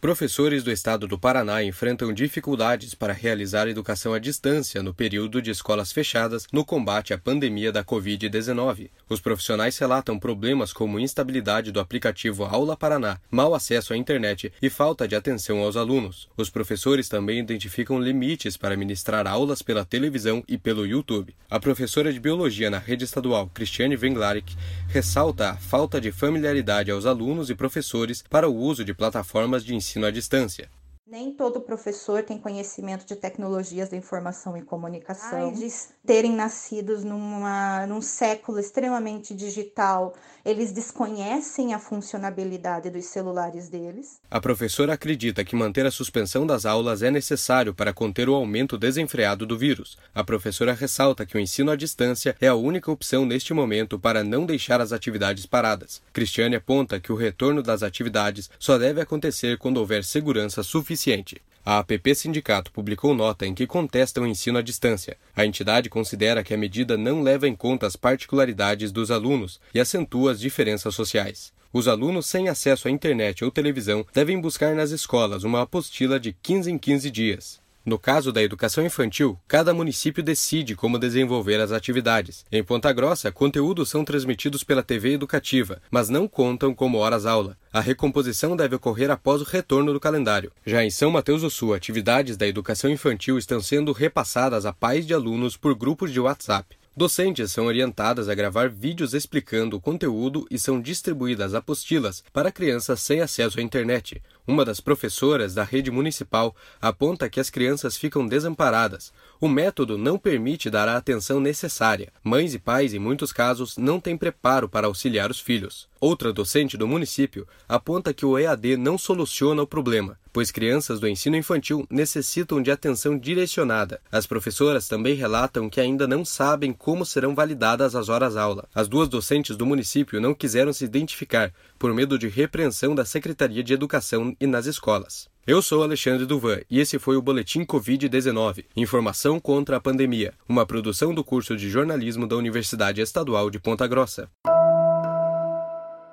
Professores do estado do Paraná enfrentam dificuldades para realizar educação à distância no período de escolas fechadas no combate à pandemia da Covid-19. Os profissionais relatam problemas como instabilidade do aplicativo Aula Paraná, mau acesso à internet e falta de atenção aos alunos. Os professores também identificam limites para ministrar aulas pela televisão e pelo YouTube. A professora de biologia na rede estadual, Cristiane Venglarik, ressalta a falta de familiaridade aos alunos e professores para o uso de plataformas de ensino ensino à distância. Nem todo professor tem conhecimento de tecnologias da informação e comunicação, de terem nascidos numa, num século extremamente digital, eles desconhecem a funcionalidade dos celulares deles. A professora acredita que manter a suspensão das aulas é necessário para conter o aumento desenfreado do vírus. A professora ressalta que o ensino à distância é a única opção neste momento para não deixar as atividades paradas. Cristiane aponta que o retorno das atividades só deve acontecer quando houver segurança suficiente suficiente. A APP Sindicato publicou nota em que contesta o ensino à distância. A entidade considera que a medida não leva em conta as particularidades dos alunos e acentua as diferenças sociais. Os alunos sem acesso à internet ou televisão devem buscar nas escolas uma apostila de 15 em 15 dias. No caso da educação infantil, cada município decide como desenvolver as atividades. Em Ponta Grossa, conteúdos são transmitidos pela TV educativa, mas não contam como horas-aula. A recomposição deve ocorrer após o retorno do calendário. Já em São Mateus do Sul, atividades da educação infantil estão sendo repassadas a pais de alunos por grupos de WhatsApp. Docentes são orientadas a gravar vídeos explicando o conteúdo e são distribuídas apostilas para crianças sem acesso à internet. Uma das professoras da rede municipal aponta que as crianças ficam desamparadas. O método não permite dar a atenção necessária. Mães e pais, em muitos casos, não têm preparo para auxiliar os filhos. Outra docente do município aponta que o EAD não soluciona o problema, pois crianças do ensino infantil necessitam de atenção direcionada. As professoras também relatam que ainda não sabem como serão validadas as horas-aula. As duas docentes do município não quiseram se identificar por medo de repreensão da Secretaria de Educação e nas escolas. Eu sou Alexandre Duvan e esse foi o Boletim Covid-19 Informação contra a Pandemia, uma produção do curso de jornalismo da Universidade Estadual de Ponta Grossa.